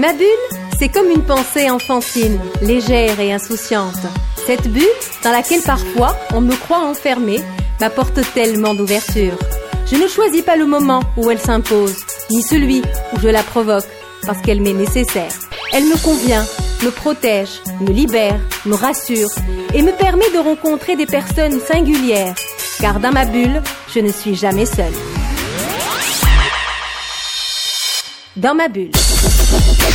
Ma bulle, c'est comme une pensée enfantine, légère et insouciante. Cette bulle, dans laquelle parfois on me croit enfermée, m'apporte tellement d'ouverture. Je ne choisis pas le moment où elle s'impose, ni celui où je la provoque, parce qu'elle m'est nécessaire. Elle me convient, me protège, me libère, me rassure et me permet de rencontrer des personnes singulières, car dans ma bulle, je ne suis jamais seule. Dans ma bulle.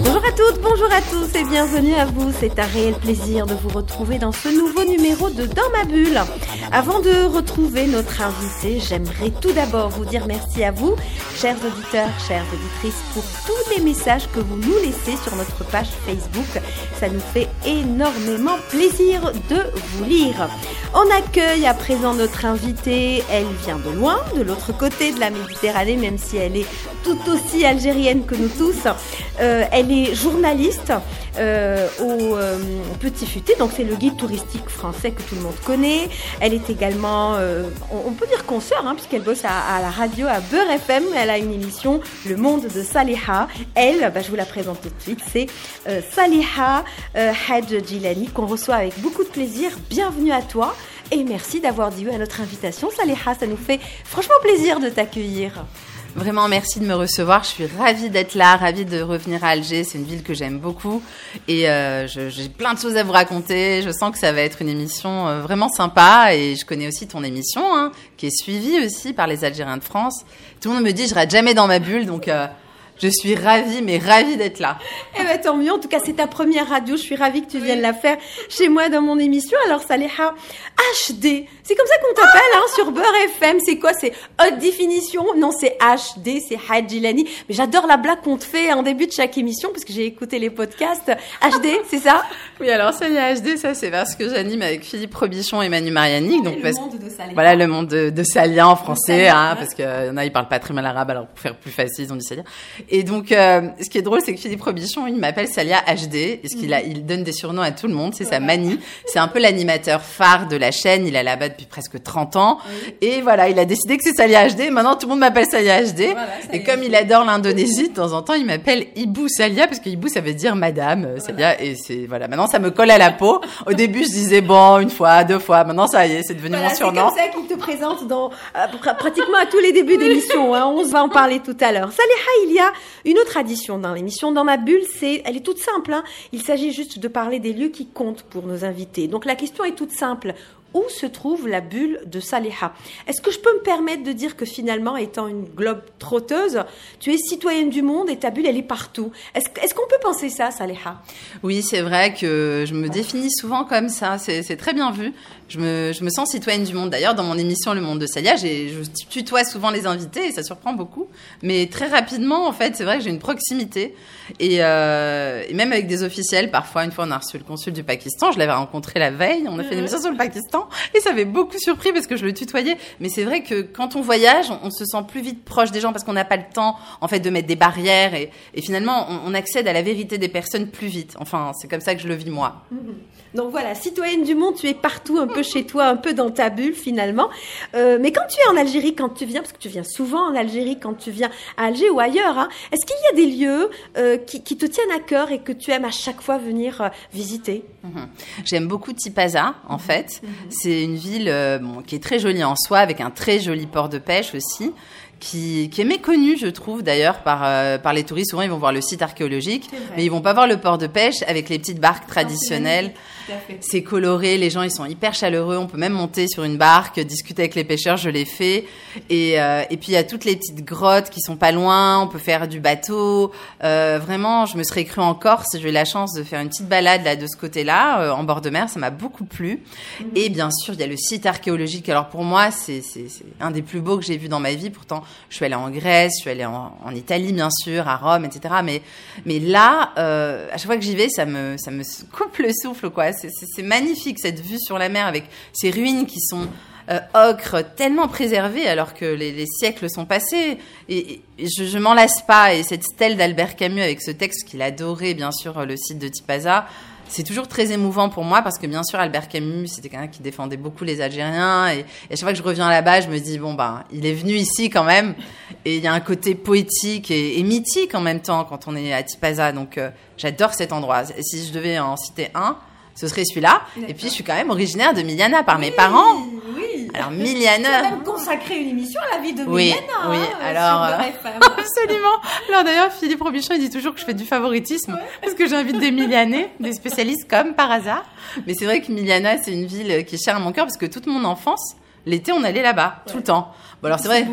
Bonjour à toutes, bonjour à tous et bienvenue à vous. C'est un réel plaisir de vous retrouver dans ce nouveau numéro de Dans ma bulle. Avant de retrouver notre invité, j'aimerais tout d'abord vous dire merci à vous, chers auditeurs, chères auditrices, pour tous les messages que vous nous laissez sur notre page Facebook. Ça nous fait énormément plaisir de vous lire. On accueille à présent notre invitée. Elle vient de loin, de l'autre côté de la Méditerranée, même si elle est tout aussi algérienne que nous tous. Euh, elle est journaliste euh, au euh, Petit Futé, donc c'est le guide touristique français que tout le monde connaît. Elle est également, on, peut dire consoeur, hein, puisqu'elle bosse à, la radio à Beurre FM. Elle a une émission, Le Monde de Saliha. Elle, bah, je vous la présente tout de suite, c'est Saliha Hadj Gilani, qu'on reçoit avec beaucoup de plaisir. Bienvenue à toi. Et merci d'avoir dit oui à notre invitation, Saliha. Ça nous fait franchement plaisir de t'accueillir. Vraiment, merci de me recevoir. Je suis ravie d'être là, ravie de revenir à Alger. C'est une ville que j'aime beaucoup et euh, j'ai plein de choses à vous raconter. Je sens que ça va être une émission euh, vraiment sympa et je connais aussi ton émission hein, qui est suivie aussi par les Algériens de France. Tout le monde me dit je rate jamais dans ma bulle, donc euh, je suis ravie, mais ravie d'être là. Eh ben tant mieux. En tout cas, c'est ta première radio. Je suis ravie que tu viennes la faire chez moi dans mon émission. Alors, Saleha, HD. C'est comme ça qu'on t'appelle hein, sur Beurre FM. C'est quoi? C'est haute définition? Non, c'est HD. C'est Hadjilani. Mais j'adore la blague qu'on te fait en début de chaque émission parce que j'ai écouté les podcasts. HD, c'est ça? Oui, alors Salia HD, ça c'est parce que j'anime avec Philippe Robichon et Manu Mariani. Donc le parce- monde de Saleha. Voilà le monde de, de Salia en français, Salia, hein, ouais. parce qu'il y en a ils parlent pas très mal arabe, alors pour faire plus facile ils ont dit Salia. Et donc euh, ce qui est drôle c'est que Philippe Robichon il m'appelle Salia HD, et ce qu'il a, il donne des surnoms à tout le monde, c'est sa manie. C'est un peu l'animateur phare de la chaîne, il est là-bas depuis presque 30 ans, et voilà il a décidé que c'est Salia HD. et Maintenant tout le monde m'appelle Salia HD, Voilà, Salia et comme il adore l'Indonésie, de temps en temps il m'appelle Ibu Salia parce que Ibu ça veut dire Madame euh, Salia, et c'est voilà maintenant ça me colle à la peau. Au début je disais bon une fois, deux fois, maintenant ça y est c'est devenu Voilà, mon c'est surnom. comme ça qu'il te présente dans euh, pr- pratiquement à tous les débuts d'émission. Hein. On va en parler tout à l'heure. Saleha, il y a une autre addition dans l'émission. Dans ma bulle, c'est, elle est toute simple. Hein. Il s'agit juste de parler des lieux qui comptent pour nos invités. Donc la question est toute simple. Où se trouve la bulle de Saleha? Est-ce que je peux me permettre de dire que finalement, étant une globe trotteuse, tu es citoyenne du monde et ta bulle, elle est partout? Est-ce qu'on peut penser ça, Saleha? Oui, c'est vrai que je me définis souvent comme ça. C'est très bien vu. Je me, je me sens citoyenne du monde. D'ailleurs, dans mon émission Le Monde de j'ai- je tutoie souvent les invités et ça surprend beaucoup. Mais très rapidement, en fait, c'est vrai que j'ai une proximité. Et, euh, et même avec des officiels, parfois, une fois, on a reçu le consul du Pakistan. Je l'avais rencontré la veille. On a fait une émission sur le Pakistan. Et ça avait beaucoup surpris parce que je le tutoyais. Mais c'est vrai que quand on voyage, on, on se sent plus vite proche des gens parce qu'on n'a pas le temps, en fait, de mettre des barrières. Et, et finalement, on, on accède à la vérité des personnes plus vite. Enfin, c'est comme ça que je le vis moi. Donc voilà, citoyenne du monde, tu es partout, un peu chez toi, un peu dans ta bulle finalement. Euh, mais quand tu es en Algérie, quand tu viens, parce que tu viens souvent en Algérie, quand tu viens à Alger ou ailleurs, hein, est-ce qu'il y a des lieux euh, qui, qui te tiennent à cœur et que tu aimes à chaque fois venir euh, visiter Mhm. J'aime beaucoup Tipaza, en fait. C'est une ville bon, qui est très jolie en soi, avec un très joli port de pêche aussi. Qui, qui est méconnu, je trouve, d'ailleurs, par, euh, par les touristes. Souvent, ils vont voir le site archéologique, mais ils vont pas voir le port de pêche avec les petites barques traditionnelles. C'est coloré, les gens ils sont hyper chaleureux. On peut même monter sur une barque, discuter avec les pêcheurs, je l'ai fait. Et, euh, et puis il y a toutes les petites grottes qui sont pas loin. On peut faire du bateau. Euh, vraiment, je me serais cru en Corse. J'ai eu la chance de faire une petite balade là de ce côté-là, euh, en bord de mer. Ça m'a beaucoup plu. Et bien sûr, il y a le site archéologique. Alors pour moi, c'est un des plus beaux que j'ai vu dans ma vie. Pourtant, je suis allée en Grèce, je suis allée en, en Italie bien sûr, à Rome, etc. Mais mais là, à chaque fois que j'y vais, ça me ça me coupe le souffle quoi. C'est- magnifique cette vue sur la mer avec ces ruines qui sont euh, ocre, tellement préservé alors que les, siècles sont passés. Et, je, je m'en lasse pas. Et cette stèle d'Albert Camus avec ce texte qu'il adorait, bien sûr, le site de Tipaza, c'est toujours très émouvant pour moi parce que bien sûr Albert Camus c'était quelqu'un qui défendait beaucoup les Algériens et, à chaque fois que je reviens là-bas je me dis bon ben il est venu ici quand même et il y a un côté poétique et, mythique en même temps quand on est à Tipaza donc euh, j'adore cet endroit si je devais en citer un ce serait celui-là. Et puis, je suis quand même originaire de Miliana par mes parents. Oui. Alors, Miliana. Tu as même consacré une émission à la vie de oui, Oui, hein, alors. Euh, absolument. Alors, d'ailleurs, Philippe Robichon, il dit toujours que je fais du favoritisme. Parce que j'invite des Milianais, des spécialistes comme par hasard. Mais c'est vrai que Miliana, c'est une ville qui est chère à mon cœur parce que toute mon enfance, l'été, on allait là-bas, tout le temps. Bon, alors c'est vrai.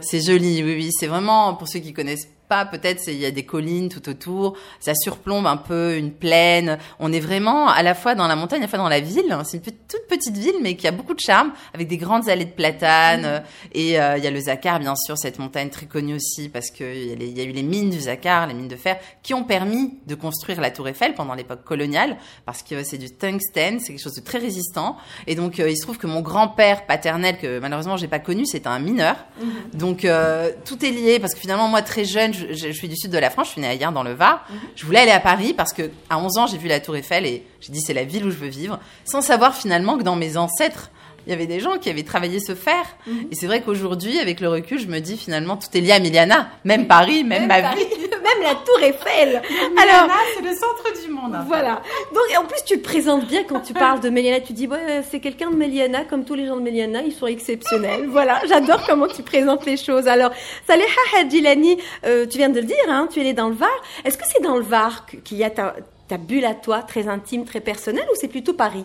C'est joli, oui, oui. C'est vraiment, pour ceux qui connaissent pas, peut-être il y a des collines tout autour, ça surplombe un peu une plaine. On est vraiment à la fois dans la montagne, à la fois dans la ville. C'est une toute petite ville, mais qui a beaucoup de charme, avec des grandes allées de platanes. Mmh. Et euh, il y a le Zacar, bien sûr, cette montagne très connue aussi, parce qu'il y, y, a eu les mines du Zacar, les mines de fer, qui ont permis de construire la Tour Eiffel pendant l'époque coloniale, parce que c'est du tungstène, c'est quelque chose de très résistant. Et donc, euh, il se trouve que mon grand-père paternel, que malheureusement j'ai pas connu, c'était un mineur. Mmh. Donc, euh, tout est lié, parce que finalement, moi, très jeune, je, suis du sud de la France, je suis née hier dans le Var. Mhm. Je voulais aller à Paris parce que à 11 ans, j'ai vu la Tour Eiffel et j'ai dit c'est la ville où je veux vivre, sans savoir finalement que dans mes ancêtres, il y avait des gens qui avaient travaillé ce fer. Mhm. Et c'est vrai qu'aujourd'hui, avec le recul, je me dis finalement tout est lié à Miliana, même Paris, même, ma vie. même la Tour Eiffel. Alors, c'est le centre du monde. Voilà. Donc, en plus, tu te présentes bien quand tu parles de Méliana. Tu dis, ouais, c'est quelqu'un de Méliana, comme tous les gens de Méliana, ils sont exceptionnels. voilà. J'adore comment tu présentes les choses. Alors, Saleh Hadjilani, euh, tu viens de le dire, hein, tu es dans le Var. Est-ce que c'est dans le Var qu'il y a ta, ta bulle à toi, très intime, très personnelle, ou c'est plutôt Paris?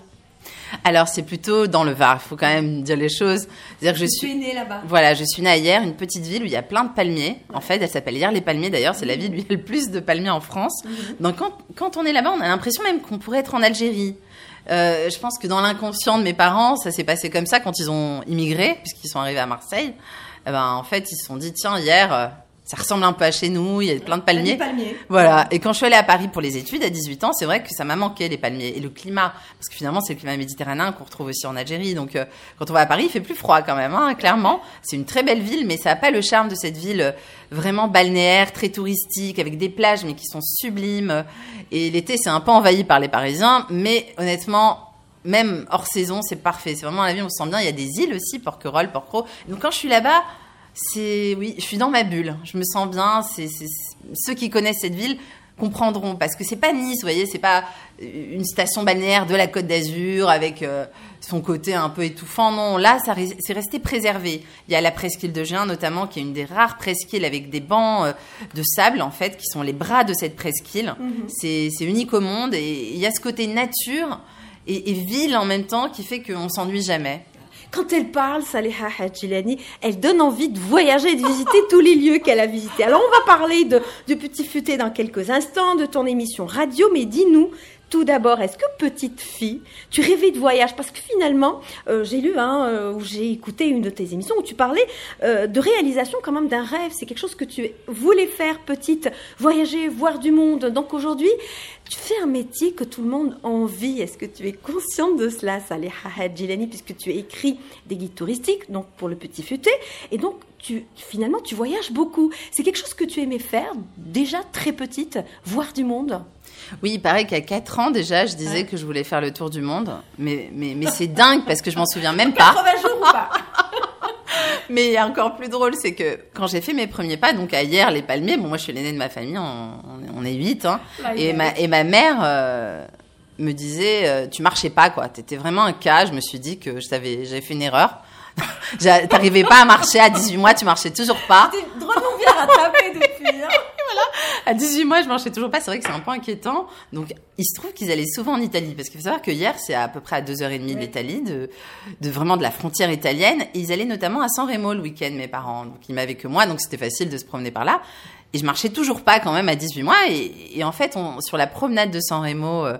Alors c'est plutôt dans le Var, il faut quand même dire les choses. dire que je suis née là-bas. Voilà, je suis née à Hier, une petite ville où il y a plein de palmiers. En fait, elle s'appelle Hier les Palmiers d'ailleurs, c'est la ville où il y a le plus de palmiers en France. Mhm. Donc quand, quand on est là-bas, on a l'impression même qu'on pourrait être en Algérie. Euh, je pense que dans l'inconscient de mes parents, ça s'est passé comme ça quand ils ont immigré, puisqu'ils sont arrivés à Marseille. Eh ben, en fait, ils se sont dit, tiens, hier, euh, ça ressemble un peu à chez nous, il y a plein de palmiers. palmiers. Voilà. Et quand je suis allée à Paris pour les études à 18 ans, c'est vrai que ça m'a manqué les palmiers et le climat, parce que finalement c'est le climat méditerranéen qu'on retrouve aussi en Algérie. Donc euh, quand on va à Paris, il fait plus froid quand même, hein, clairement. C'est une très belle ville, mais ça n'a pas le charme de cette ville euh, vraiment balnéaire, très touristique, avec des plages mais qui sont sublimes. Et l'été c'est un peu envahi par les Parisiens, mais honnêtement même hors saison, c'est parfait. C'est vraiment la ville, on se sent bien. Il y a des îles aussi, Porquerolles, Porquerolles. Donc quand je suis là-bas, c'est oui, je suis dans ma bulle. Je me sens bien. C'est ceux qui connaissent cette ville comprendront parce que c'est pas Nice, vous voyez, c'est pas une station balnéaire de la Côte d'Azur avec euh, son côté un peu étouffant. Non, là, ça c'est resté préservé. Il y a la presqu'île de Gien notamment, qui est une des rares presqu'îles avec des bancs euh, de sable en fait, qui sont les bras de cette presqu'île. Mhm. C'est unique au monde et il y a ce côté nature et, et ville en même temps qui fait qu'on s'ennuie jamais. Quand elle parle, Saleha Hajilani, elle donne envie de voyager et de visiter tous les lieux qu'elle a visités. Alors, on va parler de, de Petit Futé dans quelques instants, de ton émission radio, mais dis-nous, tout d'abord, est-ce que petite fille, tu rêvais de voyage? Parce que finalement, euh, j'ai lu, hein, euh, ou j'ai écouté une de tes émissions où tu parlais euh, de réalisation quand même d'un rêve. C'est quelque chose que tu voulais faire petite, voyager, voir du monde. Donc aujourd'hui, tu fais un métier que tout le monde envie. Est-ce que tu es consciente de cela, Saleh Hadjilani, puisque tu écris des guides touristiques, donc pour le petit futé, et donc finalement tu voyages beaucoup. C'est quelque chose que tu aimais faire déjà très petite, voir du monde? Oui, il paraît qu'à 4 ans déjà, je disais que je voulais faire le tour du monde. Mais, mais, mais c'est dingue parce que je m'en souviens même pas. 80 jours ou pas? Mais il y a encore plus drôle, c'est que quand j'ai fait mes premiers pas, donc à hier, les palmiers, bon, moi je suis l'aînée de ma famille, on, est 8, hein, et, ma, et ma mère euh, me disait, euh, tu marchais pas, quoi, t'étais vraiment un cas, je me suis dit que j'avais fait une erreur. T'arrivais pas à marcher à 18 mois, tu marchais toujours pas. Drôlement bien. À 18 mois, je marchais toujours pas. C'est vrai que c'est un peu inquiétant. Donc, il se trouve qu'ils allaient souvent en Italie. Parce qu'il faut savoir que hier, c'est à peu près à 2h30 de l'Italie, de, de vraiment de la frontière italienne. Et ils allaient notamment à San Remo le week-end, mes parents. Donc, ils m'avaient que moi. Donc, c'était facile de se promener par là. Et je marchais toujours pas quand même à 18 mois. Et, en fait, on, sur la promenade de San Remo, euh,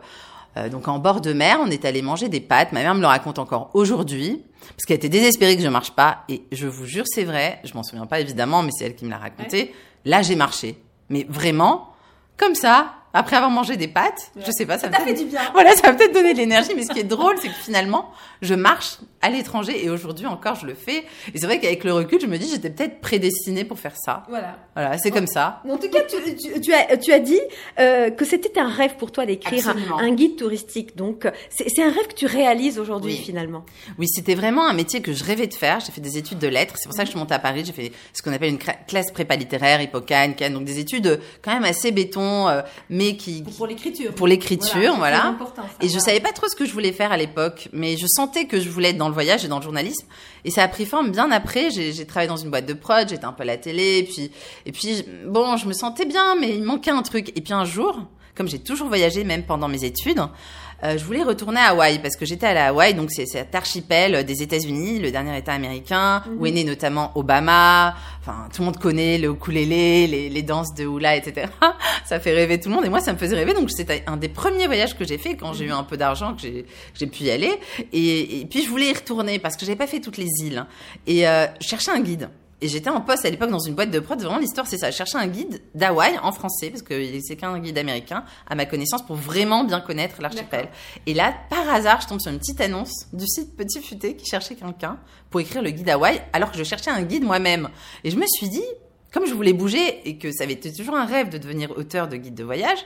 euh, donc en bord de mer, on est allé manger des pâtes. Ma mère me le raconte encore aujourd'hui, parce qu'elle était désespérée que je marche pas. Et je vous jure, c'est vrai. Je m'en souviens pas évidemment, mais c'est elle qui me l'a raconté. Là, j'ai marché, mais vraiment comme ça, après avoir mangé des pâtes. Je sais pas, ça, ça fait du bien. Voilà, ça va peut-être donner de l'énergie. Mais ce qui est drôle, c'est que finalement, je marche à l'étranger et aujourd'hui encore, je le fais. Et c'est vrai qu'avec le recul, je me dis, j'étais peut-être prédestinée pour faire ça. Voilà. Voilà, c'est comme ça. En tout cas, tu, tu, as, tu as dit euh, que c'était un rêve pour toi d'écrire un, guide touristique. Donc, c'est un rêve que tu réalises aujourd'hui finalement. Oui, c'était vraiment un métier que je rêvais de faire. J'ai fait des études de lettres. C'est pour ça que je suis montée à Paris. J'ai fait ce qu'on appelle une classe prépa littéraire, Hippocane, Cannes. Donc des études quand même assez béton, euh, mais qui, pour l'écriture. Pour l'écriture, voilà. et je savais pas trop ce que je voulais faire à l'époque, mais je sentais que je voulais être dans le voyage et dans le journalisme. Et ça a pris forme bien après. J'ai travaillé dans une boîte de prod, j'étais un peu à la télé, et puis et puis bon, je me sentais bien, mais il manquait un truc. Et puis un jour, comme j'ai toujours voyagé, même pendant mes études, je voulais retourner à Hawaï parce que j'étais à la Hawaï, donc c'est cet archipel des États-Unis, le dernier État américain, où mhm. est né notamment Obama. Enfin, tout le monde connaît le ukulélé, les, les danses de hula, etc. ça fait rêver tout le monde et moi ça me faisait rêver. Donc c'était un des premiers voyages que j'ai fait quand j'ai eu un peu d'argent que j'ai pu y aller. Et, et, puis je voulais y retourner parce que j'avais pas fait toutes les îles et euh, je cherchais un guide. Et j'étais en poste à l'époque dans une boîte de prod. Vraiment, l'histoire, c'est ça. Je cherchais un guide d'Hawaï en français, parce que c'est qu'un guide américain, à ma connaissance, pour vraiment bien connaître l'archipel. Et là, par hasard, je tombe sur une petite annonce du site Petit Futé qui cherchait quelqu'un pour écrire le guide Hawaï, alors que je cherchais un guide moi-même. Et je me suis dit, comme je voulais bouger et que ça avait été toujours un rêve de devenir auteur de guide de voyage,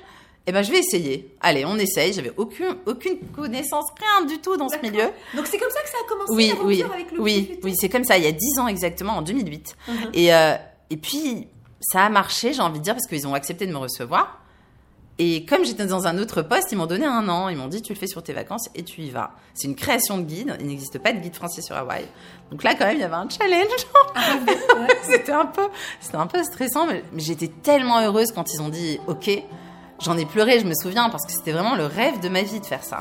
eh ben, je vais essayer. Allez, on essaye. J'avais aucune, aucune connaissance, rien du tout dans ce milieu. Donc, c'est comme ça que ça a commencé oui, oui, avec le Oui, oui, c'est comme ça. Il y a dix ans exactement, en 2008. Uh-huh. Et, euh, et puis, ça a marché, j'ai envie de dire, parce qu'ils ont accepté de me recevoir. Et comme j'étais dans un autre poste, ils m'ont donné un an. Ils m'ont dit, tu le fais sur tes vacances et tu y vas. C'est une création de guide. Il n'existe pas de guide français sur Hawaï. Donc là, quand même, il y avait un challenge. Ah, c'était un peu, c'était un peu stressant, mais j'étais tellement heureuse quand ils ont dit, OK. J'en ai pleuré, je me souviens, parce que c'était vraiment le rêve de ma vie de faire ça.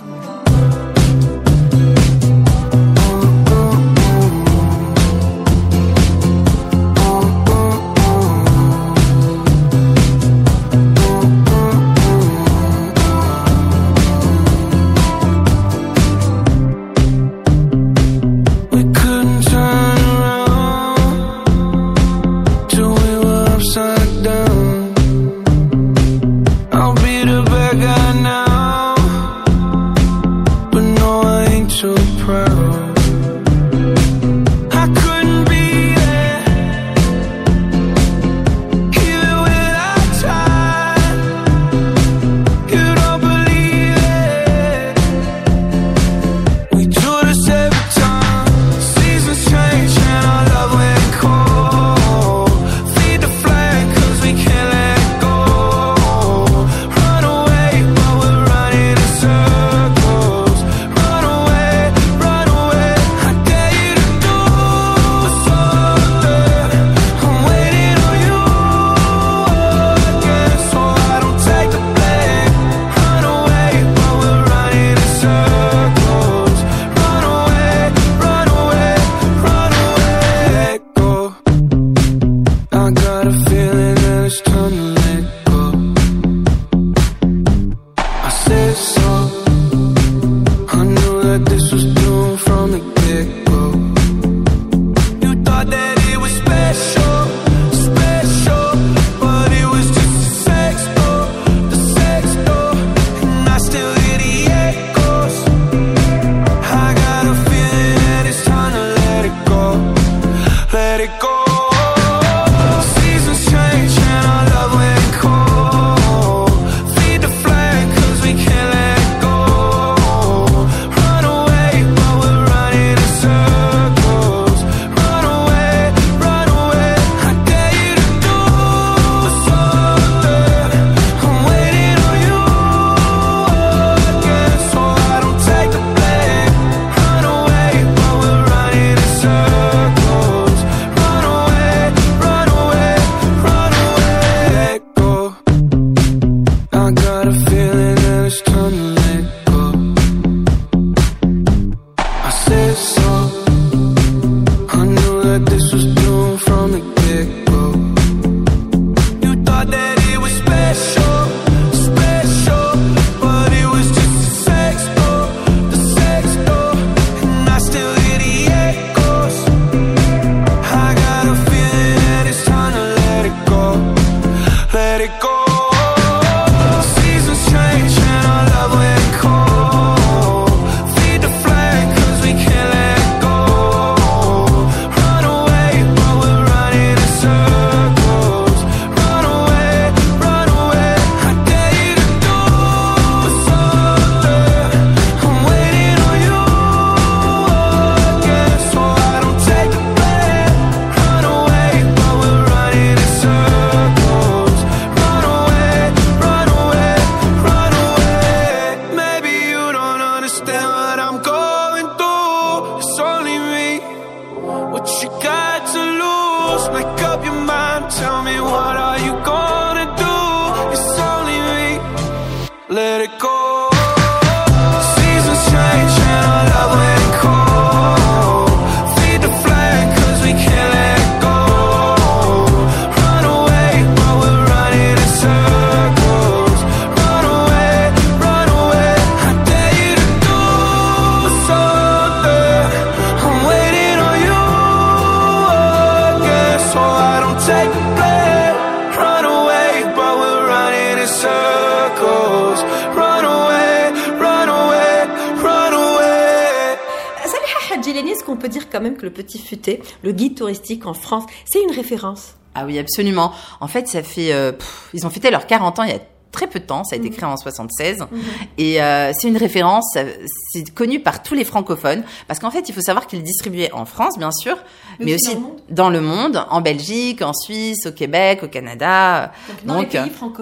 Le guide touristique en France, c'est une référence Ah oui, absolument. En fait, ça fait, euh, ils ont fêté leurs 40 ans il y a très peu de temps, ça a été mhm. créé en 76 mhm. et euh, c'est une référence, c'est connu par tous les francophones parce qu'en fait il faut savoir qu'il est distribué en France bien sûr, mais, aussi dans le, monde, en Belgique, en Suisse, au Québec, au Canada, donc,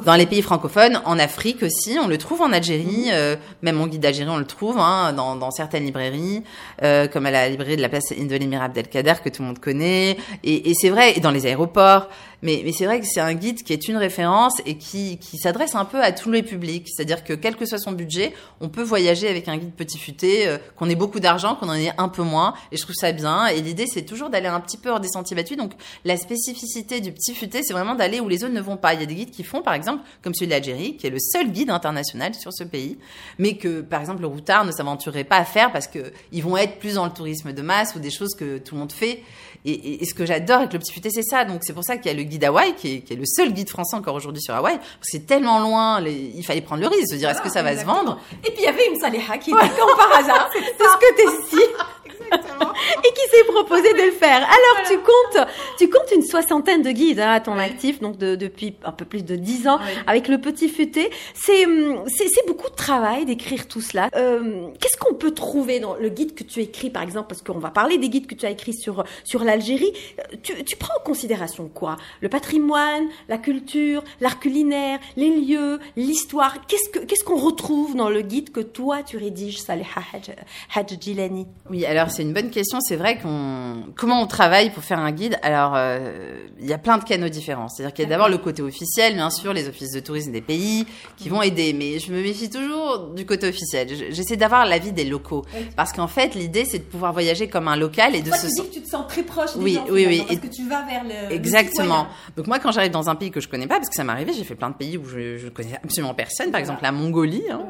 dans, les pays francophones, en Afrique aussi, on le trouve en Algérie, mhm. euh, même mon guide d'Algérie on le trouve hein, dans, dans, certaines librairies, euh, comme à la librairie de la place Indolémir Abdelkader que tout le monde connaît et, et c'est vrai et dans les aéroports. Mais, c'est vrai que c'est un guide qui est une référence et qui, qui s'adresse un peu à tous les publics. C'est-à-dire que quel que soit son budget, on peut voyager avec un guide petit futé, euh, qu'on ait beaucoup d'argent, qu'on en ait un peu moins. Et je trouve ça bien. Et l'idée, c'est toujours d'aller un petit peu hors des sentiers battus. Donc la spécificité du petit futé, c'est vraiment d'aller où les autres ne vont pas. Il y a des guides qui font, par exemple, comme celui de l'Algérie, qui est le seul guide international sur ce pays, mais que, par exemple, le routard ne s'aventurerait pas à faire parce que ils vont être plus dans le tourisme de masse ou des choses que tout le monde fait. Et, et, ce que j'adore avec le petit futé, c'est ça. Donc c'est pour ça qu'il y a le guide Hawaï, qui est, qui est, le seul guide français encore aujourd'hui sur Hawaï. C'est tellement loin, les, il fallait prendre le risque de se dire est-ce que ça va se vendre? Et puis il y avait une Saleha qui était comme par hasard. c'est ce que t'es ici. et qui s'est proposé de le faire. Alors tu comptes, tu comptes une soixantaine de guides hein, à ton actif, donc de, depuis un peu plus de dix ans, avec le petit futé. Hum, c'est c'est beaucoup de travail d'écrire tout cela. Euh, Qu'est-ce qu'on peut trouver dans le guide que tu écris, par exemple, parce qu'on va parler des guides que tu as écrits sur sur l'Algérie. Tu, tu prends en considération quoi? Le patrimoine, la culture, l'art culinaire, les lieux, l'histoire. Qu'est-ce que qu'est-ce qu'on retrouve dans le guide que toi tu rédiges, Saleh Hadj Gilani Oui, alors c'est une bonne question. C'est vrai qu'on comment on travaille pour faire un guide? Alors euh, il y a plein de canaux différents. C'est-à-dire qu'il y a d'abord le côté officiel, bien sûr, les offices de tourisme des pays qui vont aider. Mais je me méfie toujours du côté officiel. J'essaie d'avoir l'avis des locaux parce qu'en fait l'idée c'est de pouvoir voyager comme un local et de se. Tu dis que tu te sens très proche. Des oui, gens, oui, oui. Parce que tu vas vers le. Exactement. Donc moi quand j'arrive dans un pays que je connais pas, parce que ça m'est arrivé, j'ai fait plein de pays où je, je connais absolument personne. Par exemple la Mongolie, hein,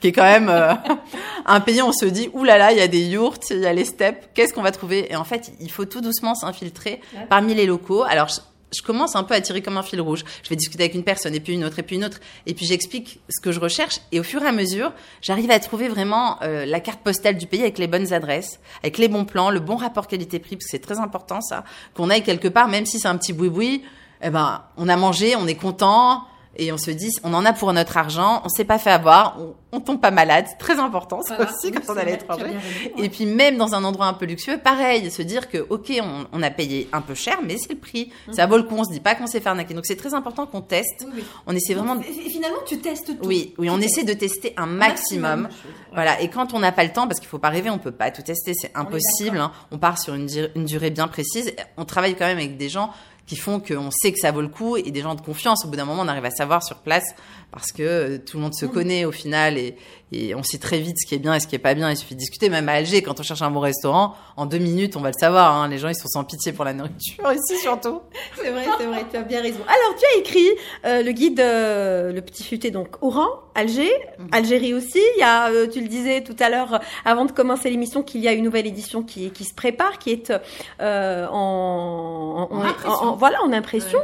qui est quand même euh, un pays où on se dit oulala, là là, il y a des yurts, il y a les steppes. Qu'est-ce qu'on va trouver? Et en fait, il faut tout doucement s'infiltrer parmi les locaux. Alors, je, commence un peu à tirer comme un fil rouge. Je vais discuter avec une personne, et puis une autre, et puis une autre. Et puis j'explique ce que je recherche. Et au fur et à mesure, j'arrive à trouver vraiment euh, la carte postale du pays avec les bonnes adresses, avec les bons plans, le bon rapport qualité-prix, parce que c'est très important ça, qu'on aille quelque part, même si c'est un petit boui-boui. Eh ben, on a mangé, on est content, et on se dit, on en a pour notre argent, on s'est pas fait avoir, on, on tombe pas malade, c'est très important ça aussi quand on est à l'étranger. Et puis même dans un endroit un peu luxueux, pareil, se dire que ok, on, on a payé un peu cher, mais c'est le prix, mhm. ça vaut le coup. On se dit pas qu'on s'est fait arnaquer. Donc c'est très important qu'on teste. On essaie vraiment. De... Finalement, tu testes tout. Oui, oui, on essaie de tester un maximum. Voilà. Et quand on n'a pas le temps, parce qu'il faut pas rêver, on peut pas tout tester, c'est impossible. On, hein. on part sur une, une durée bien précise. On travaille quand même avec des gens qui font qu'on sait que ça vaut le coup et des gens de confiance. Au bout d'un moment, on arrive à savoir sur place parce que euh, tout le monde se mmh. connaît au final et, et, on sait très vite ce qui est bien et ce qui est pas bien. Il suffit de discuter. Même à Alger, quand on cherche un bon restaurant, en deux minutes, on va le savoir. Hein. Les gens, ils sont sans pitié pour la nourriture ici surtout. C'est vrai, c'est vrai. Tu as bien raison. Alors, tu as écrit euh, le guide, euh, le petit futé, donc Oran, Alger, mmh. Algérie aussi. Il y a, tu le disais tout à l'heure, avant de commencer l'émission, qu'il y a une nouvelle édition qui, qui se prépare, qui est en, en, voilà, en impression.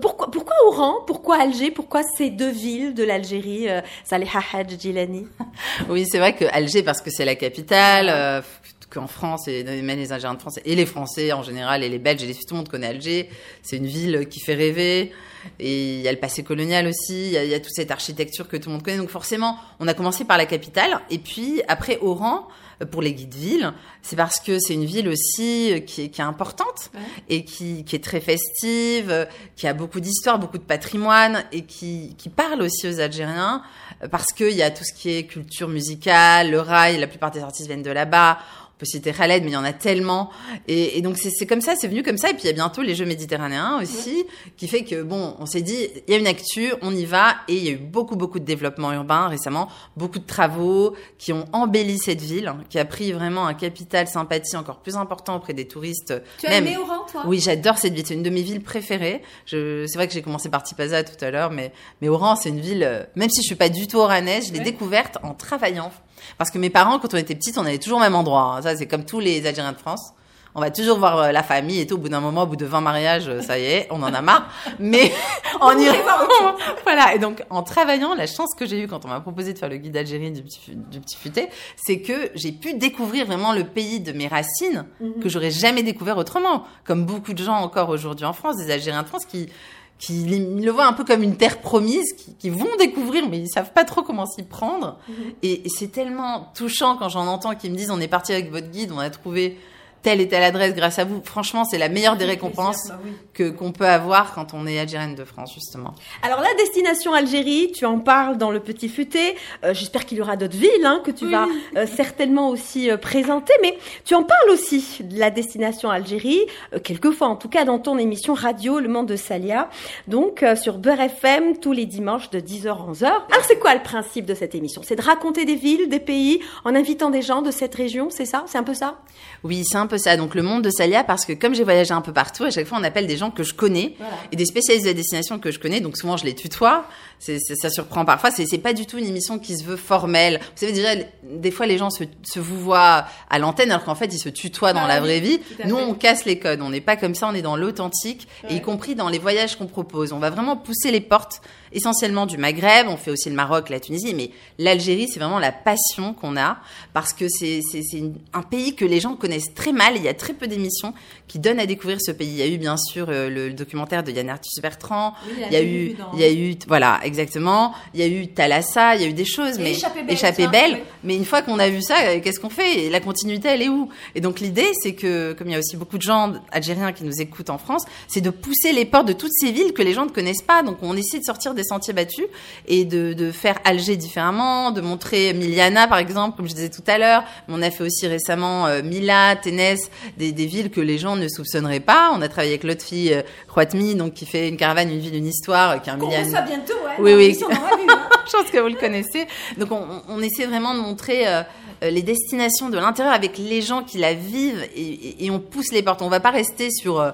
pourquoi, pourquoi Oran? Pourquoi Alger? Pourquoi ces deux villes de l'Algérie, euh, Saleh Hadj Oui, c'est vrai que Alger, parce que c'est la capitale, euh, qu'en France, et même les Algériens de France, et les Français en général, et les Belges, et les tout le monde connaît Alger. C'est une ville qui fait rêver. Et il y a le passé colonial aussi, il y, a, il y, a, toute cette architecture que tout le monde connaît. Donc forcément, on a commencé par la capitale. Et puis après, Oran, pour les guides villes, c'est parce que c'est une ville aussi euh, qui est, qui est importante ouais. et qui, qui, est très festive, euh, qui a beaucoup d'histoire, beaucoup de patrimoine et qui, qui parle aussi aux Algériens euh, parce qu'il y a tout ce qui est culture musicale, le rail, la plupart des artistes viennent de là-bas peut citer Khaled, mais il y en a tellement. Et, et donc c'est comme ça, c'est venu comme ça. Et puis il y a bientôt les Jeux méditerranéens aussi, ouais. qui fait que bon, on s'est dit, il y a une actu, on y va. Et il y a eu beaucoup beaucoup de développement urbain récemment, beaucoup de travaux qui ont embelli cette ville, hein, qui a pris vraiment un capital sympathie encore plus important auprès des touristes. Tu as aimé Oran, toi? Oui, j'adore cette ville. C'est une de mes villes préférées. C'est vrai que j'ai commencé par Tipaza tout à l'heure, mais mais Oran, c'est une ville. Euh, même si je suis pas du tout oranaise, je l'ai ouais. découverte en travaillant parce que mes parents, quand on était petites, on allait toujours au même endroit. Hein. Ça, c'est comme tous les Algériens de France. On va toujours voir euh, la famille et tout. Au bout d'un moment, au bout de 20 mariages, euh, ça y est, on en a marre. Mais en y voilà. Et donc, en travaillant, la chance que j'ai eue quand on m'a proposé de faire le guide d'Algérie du petit, du petit futé, c'est que j'ai pu découvrir vraiment le pays de mes racines mhm. que j'aurais jamais découvert autrement. Comme beaucoup de gens encore aujourd'hui en France, des Algériens de France qui qui le voient un peu comme une terre promise, qui, vont découvrir, mais ils savent pas trop comment s'y prendre. Mhm. Et, et c'est tellement touchant quand j'en entends qu'ils me disent on est parti avec votre guide, on a trouvé telle et telle adresse grâce à vous. Franchement, c'est la meilleure des récompenses bah que qu'on peut avoir quand on est algérienne de France, justement. Alors la destination Algérie, tu en parles dans le Petit Futé. Euh, j'espère qu'il y aura d'autres villes hein, que tu vas euh, certainement aussi euh, présenter, mais tu en parles aussi de la destination Algérie, quelquefois en tout cas dans ton émission radio Le Monde de Salia, donc sur Beurre FM tous les dimanches de 10h à 11h. Alors c'est quoi le principe de cette émission? C'est de raconter des villes, des pays, en invitant des gens de cette région, c'est ça? C'est un peu ça? Oui, c'est un peu ça. Donc le monde de Salia, parce que comme j'ai voyagé un peu partout, à chaque fois on appelle des gens que je connais et des spécialistes de la destination que je connais. Donc souvent je les tutoie. C'est, ça surprend parfois. C'est, c'est pas du tout une émission qui se veut formelle. Vous savez déjà, des fois les gens se, se vous voient à l'antenne alors qu'en fait ils se tutoient dans ah la vraie vie. Nous on casse les codes. On n'est pas comme ça. On est dans l'authentique et y compris dans les voyages qu'on propose. On va vraiment pousser les portes essentiellement du Maghreb. On fait aussi le Maroc, la Tunisie, mais l'Algérie c'est vraiment la passion qu'on a parce que c'est, c'est, c'est un pays que les gens connaissent très mal il y a très peu d'émissions qui donnent à découvrir ce pays. Il y a eu bien sûr euh, le, documentaire de Yann Arthus Bertrand. il y a eu, il y a eu, voilà, exactement. Il y a eu Thalassa, il y a eu des choses, mais échappé belle. Mais une fois qu'on a vu ça, euh, qu'est-ce qu'on fait? La continuité, elle est où? Et donc l'idée, c'est que, comme il y a aussi beaucoup de gens algériens qui nous écoutent en France, c'est de pousser les portes de toutes ces villes que les gens ne connaissent pas. Donc on essaie de sortir des sentiers battus et de, de faire Alger différemment, de montrer Miliana par exemple, comme je disais tout à l'heure. On a fait aussi récemment euh, Mila, Ténès, des, des, villes que les gens ne soupçonneraient pas. On a travaillé avec l'autre fille, euh, Khouatmi, donc qui fait une caravane, une ville, une histoire, euh, qui est un million. ça bientôt, ouais. Oui, oui. Hein. Je pense que vous le connaissez. Donc on, on essaie vraiment de montrer euh, les destinations de l'intérieur avec les gens qui la vivent et, et, on pousse les portes. On va pas rester sur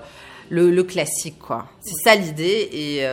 le, le, classique, quoi. C'est ça l'idée et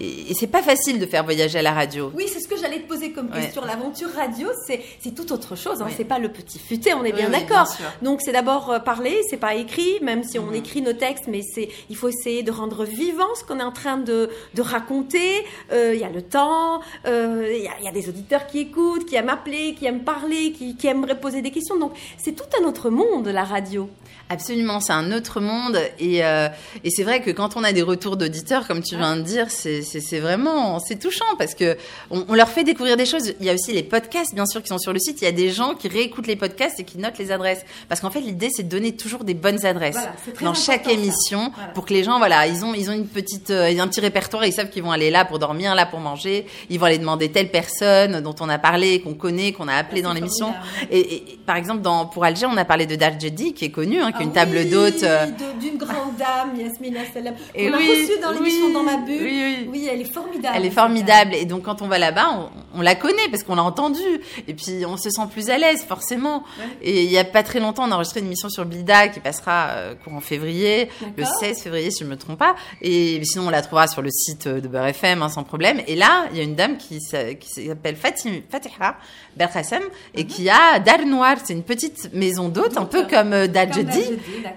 et, c'est pas facile de faire voyager à la radio. Oui, c'est ce que j'allais te poser comme question. L'aventure radio, c'est tout autre chose. Hein. C'est pas le petit futé, on est bien d'accord. Donc c'est d'abord euh, parler, c'est pas écrit, même si on mhm. écrit nos textes, mais c'est il faut essayer de rendre vivant ce qu'on est en train de, de raconter. Euh, il y a le temps, euh, il y, a, y, a, des auditeurs qui écoutent, qui aiment appeler, qui aiment parler, qui, qui aimeraient poser des questions. Donc c'est tout un autre monde la radio. Absolument, c'est un autre monde et, euh, et c'est vrai que quand on a des retours d'auditeurs, comme tu viens de dire, c'est vraiment c'est touchant parce que on, on, leur fait découvrir des choses. Il y a aussi les podcasts, bien sûr, qui sont sur le site. Il y a des gens qui réécoutent les podcasts et qui notent les adresses parce qu'en fait l'idée c'est de donner toujours des bonnes adresses dans chaque émission pour que les gens voilà ils ont ils ont une petite euh, un petit répertoire, ils savent qu'ils vont aller là pour dormir, là pour manger, ils vont aller demander telle personne dont on a parlé, qu'on connaît, qu'on a appelé dans l'émission. Et, et, par exemple dans pour Alger on a parlé de Darjedi qui est connu. Hein, une table d'hôte. Euh. D'une grande dame, Yasmina Salam. On l'a reçue dans l'émission Dans ma bulle. Oui, oui. elle est formidable. Elle est formidable. Et donc, quand on va là-bas, on, la connaît parce qu'on l'a entendue. Et puis, on se sent plus à l'aise, forcément. Et il y a pas très longtemps, on a enregistré une émission sur Blida qui passera euh, courant février, le 16 février, si je ne me trompe pas. Et sinon, on la trouvera sur le site de Beurre FM, hein, sans problème. Et là, il y a une dame qui, qui s'appelle Fatiha Bertrasem et mhm. qui a Dar Noir. C'est une petite maison d'hôte, un peu comme euh,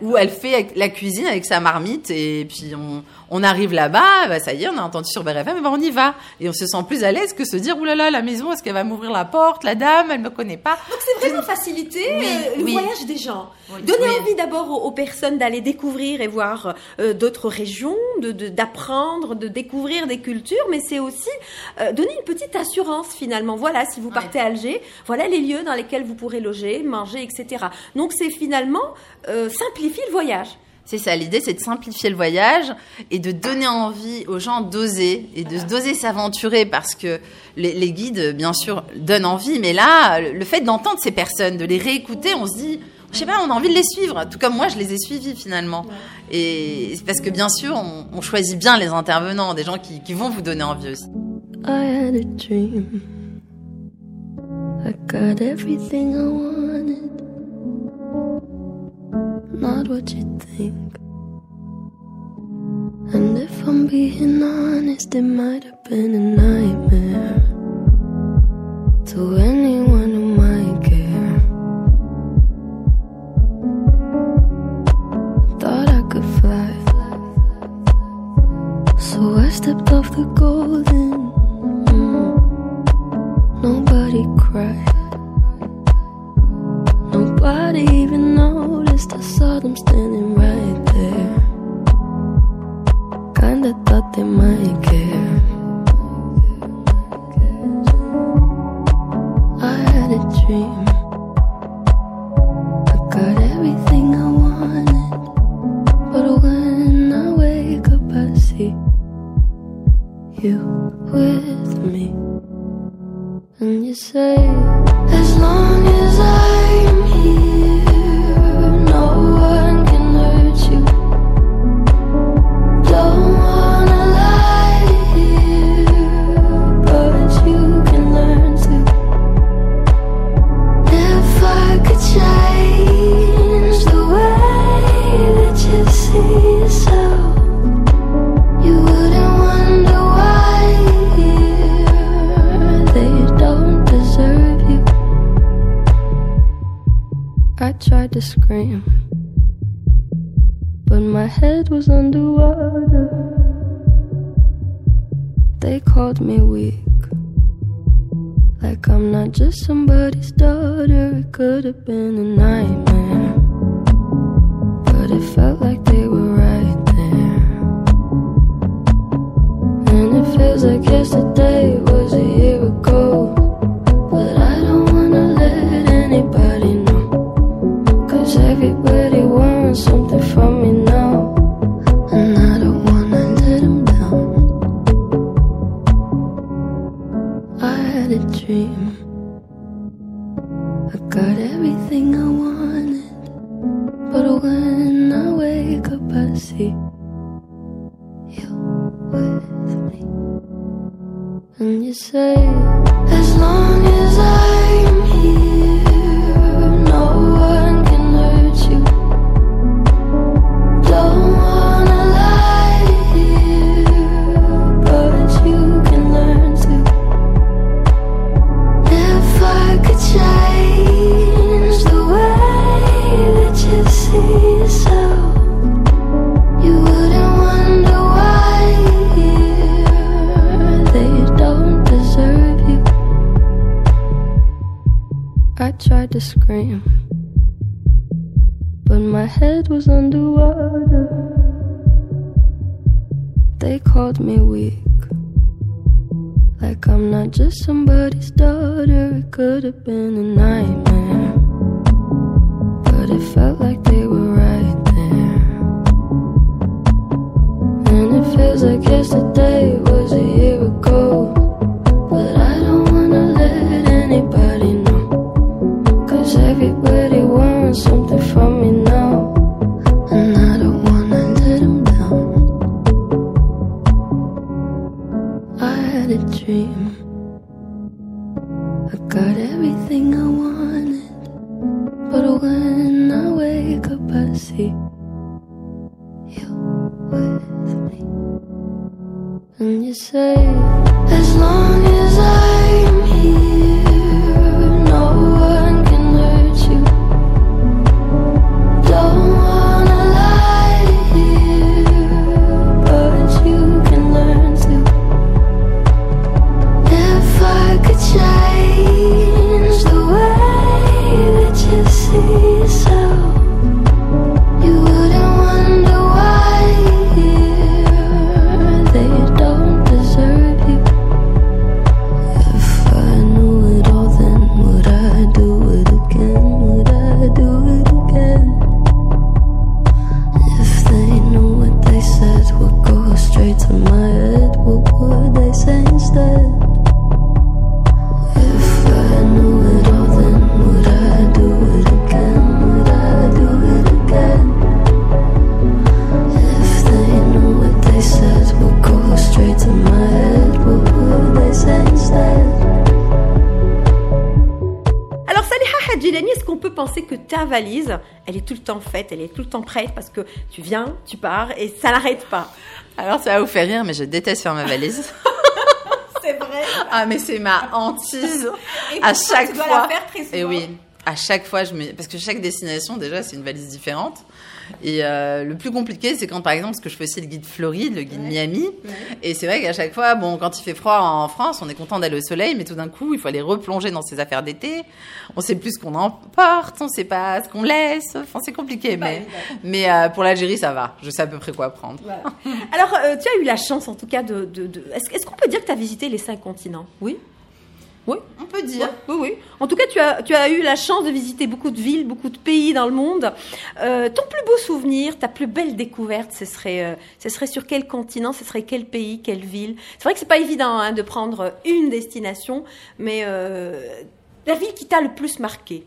où elle fait la cuisine avec sa marmite et puis on, on arrive là-bas, bah ça y est, on a entendu sur BRFM, bah on y va. Et on se sent plus à l'aise que se dire, oulala, la maison, est-ce qu'elle va m'ouvrir la porte? La dame, elle me connaît pas. Donc c'est vraiment faciliter euh, le voyage des gens. Donner envie d'abord aux, personnes d'aller découvrir et voir euh, d'autres régions, d'apprendre, de, de, découvrir des cultures, mais c'est aussi euh, donner une petite assurance finalement. Voilà, si vous partez à Alger, voilà les lieux dans lesquels vous pourrez loger, manger, etc. Donc c'est finalement simplifier le voyage. C'est ça, l'idée c'est de simplifier le voyage et de donner envie aux gens d'oser et de d'oser s'aventurer parce que les, guides, bien sûr, donnent envie, mais là, le fait d'entendre ces personnes, de les réécouter, on se dit, je sais pas, on a envie de les suivre, tout comme moi je les ai suivis finalement. Et parce que bien sûr, on, choisit bien les intervenants, des gens qui, qui vont vous donner envie aussi. I had a dream. I got everything I wanted. not what you think. And if I'm being honest, it might have been a nightmare to anyone who might care. Thought I could fly, so I stepped off the golden. Mm. Nobody cried. Nobody even noticed. I saw them standing right there. Kinda thought they might care. I had a dream. I got everything I wanted. But when I wake up, I see you with me. And you say, tout le temps prête parce que tu viens, tu pars et ça n'arrête pas. Alors ça va vous faire rire, mais je déteste faire ma valise. c'est vrai. Ah mais c'est ma hantise. Et à chaque fois. Faire très. Eh et oui, à chaque fois je me... parce que chaque destination déjà c'est une valise différente. Et euh, le plus compliqué, c'est quand, par exemple, parce que je fais aussi le guide Floride, le guide Miami. Et c'est vrai qu'à chaque fois, bon, quand il fait froid en France, on est content d'aller au soleil, mais tout d'un coup, il faut aller replonger dans ses affaires d'été. On sait plus ce qu'on emporte, on sait pas ce qu'on laisse. Enfin, c'est compliqué, mais, mais euh, pour l'Algérie, ça va. Je sais à peu près quoi prendre. Alors, euh, tu as eu la chance, en tout cas, de. de, de... Est-ce est qu'on peut dire que tu as visité les cinq continents? Oui oui, on peut dire. Oui, oui. En tout cas, tu as, tu as eu la chance de visiter beaucoup de villes, beaucoup de pays dans le monde. Euh, ton plus beau souvenir, ta plus belle découverte, ce serait, euh, ce serait sur quel continent, ce serait quel pays, quelle ville? C'est vrai que c'est pas évident hein, de prendre une destination, mais euh, la ville qui t'a le plus marqué?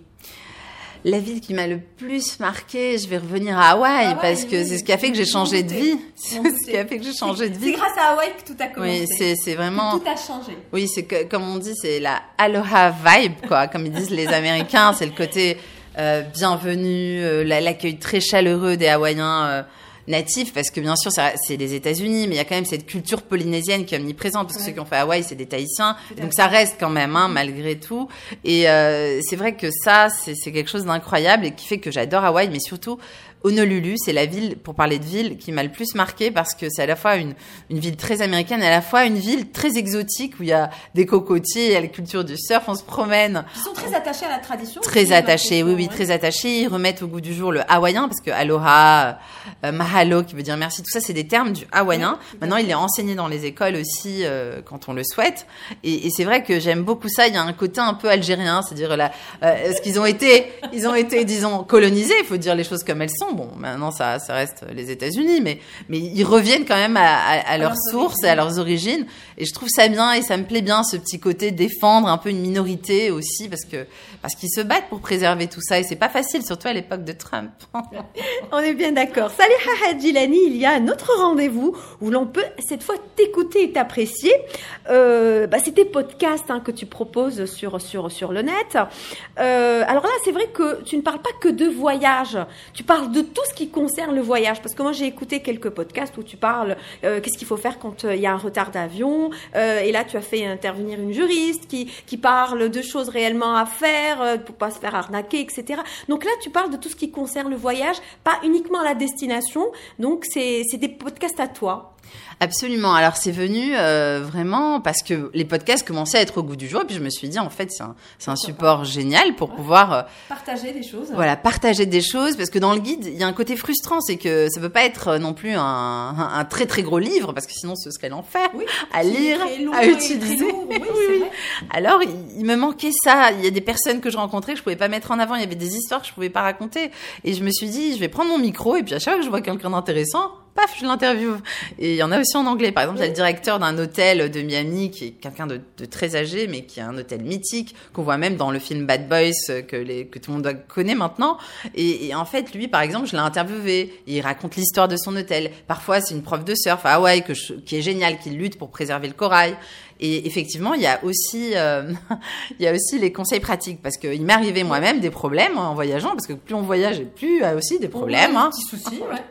La ville qui m'a le plus marqué, je vais revenir à Hawaï parce que c'est ce qui a fait que j'ai changé de vie. C'est ce qui a fait que j'ai changé de vie. C'est grâce à Hawaï que tout a commencé. Oui, c'est vraiment. tout a changé. Oui, c'est comme on dit, c'est la aloha vibe quoi, comme ils disent les Américains. C'est le côté euh, bienvenu, euh, l'accueil très chaleureux des Hawaïens. Euh, natifs, parce que bien sûr c'est les États-Unis, mais il y a quand même cette culture polynésienne qui est omniprésente, parce que ceux qui ont fait Hawaï, c'est des Tahitiens, donc ça reste quand même, hein, malgré tout. Et euh, c'est vrai que ça, c'est quelque chose d'incroyable et qui fait que j'adore Hawaï, mais surtout Honolulu, c'est la ville, pour parler de ville, qui m'a le plus marqué parce que c'est à la fois une, une ville très américaine et à la fois une ville très exotique où il y a des cocotiers, il y a la culture du surf, on se promène. Ils sont très attachés à la tradition. Très attachés, oui, oui, très attachés. Ils remettent au goût du jour le hawaïen parce que aloha, euh, mahalo, qui veut dire merci, tout ça, c'est des termes du hawaïen. Maintenant, il est enseigné dans les écoles aussi euh, quand on le souhaite. Et, et c'est vrai que j'aime beaucoup ça. Il y a un côté un peu algérien, c'est-à-dire là, euh, ce qu'ils ont été, ils ont été, disons, colonisés. Il faut dire les choses comme elles sont bon, maintenant ça, ça reste les États-Unis, mais, mais ils reviennent quand même à, à, leurs sources et à leurs origines. Et je trouve ça bien et ça me plaît bien ce petit côté défendre un peu une minorité aussi, parce que parce qu'ils se battent pour préserver tout ça et c'est pas facile, surtout à l'époque de Trump. On est bien d'accord. Salut Hadjilani, il y a un autre rendez-vous où l'on peut cette fois t'écouter et t'apprécier. Euh, bah, c'est tes podcasts hein, que tu proposes sur sur sur le net. Euh, alors là, c'est vrai que tu ne parles pas que de voyage, tu parles de tout ce qui concerne le voyage. Parce que moi, j'ai écouté quelques podcasts où tu parles euh, qu'est-ce qu'il faut faire quand euh, il y a un retard d'avion. Euh, et là, tu as fait intervenir une juriste qui, qui parle de choses réellement à faire pour pas se faire arnaquer, etc. Donc là, tu parles de tout ce qui concerne le voyage, pas uniquement la destination. Donc, c'est des podcasts à toi. Absolument. Alors c'est venu euh, vraiment parce que les podcasts commençaient à être au goût du jour et puis je me suis dit en fait c'est un, c'est un support génial pour pouvoir euh, partager des choses. Voilà, partager des choses parce que dans le guide il y a un côté frustrant, c'est que ça peut pas être euh, non plus un, un, très très gros livre parce que sinon ce serait l'enfer à lire, à utiliser. oui, oui, Alors il, il, me manquait ça. Il y a des personnes que je rencontrais que je pouvais pas mettre en avant. Il y avait des histoires que je pouvais pas raconter et je me suis dit je vais prendre mon micro et puis à chaque fois que je vois quelqu'un d'intéressant paf, je l'interviewe. Et il y en a aussi en anglais. Par exemple, il y a le directeur d'un hôtel de Miami qui est quelqu'un de, très âgé, mais qui est un hôtel mythique qu'on voit même dans le film Bad Boys euh, que, les, que tout le monde connaît maintenant. Et, en fait, lui, par exemple, je l'ai interviewé. Il raconte l'histoire de son hôtel. Parfois, c'est une prof de surf à Hawaï que qui est géniale, qui lutte pour préserver le corail. Et effectivement, il y a aussi, euh, il y a aussi les conseils pratiques parce qu'il m'est arrivé moi-même des problèmes en voyageant parce que plus on voyage, plus il y a aussi des problèmes. Ouais, hein. Petits soucis, ouais.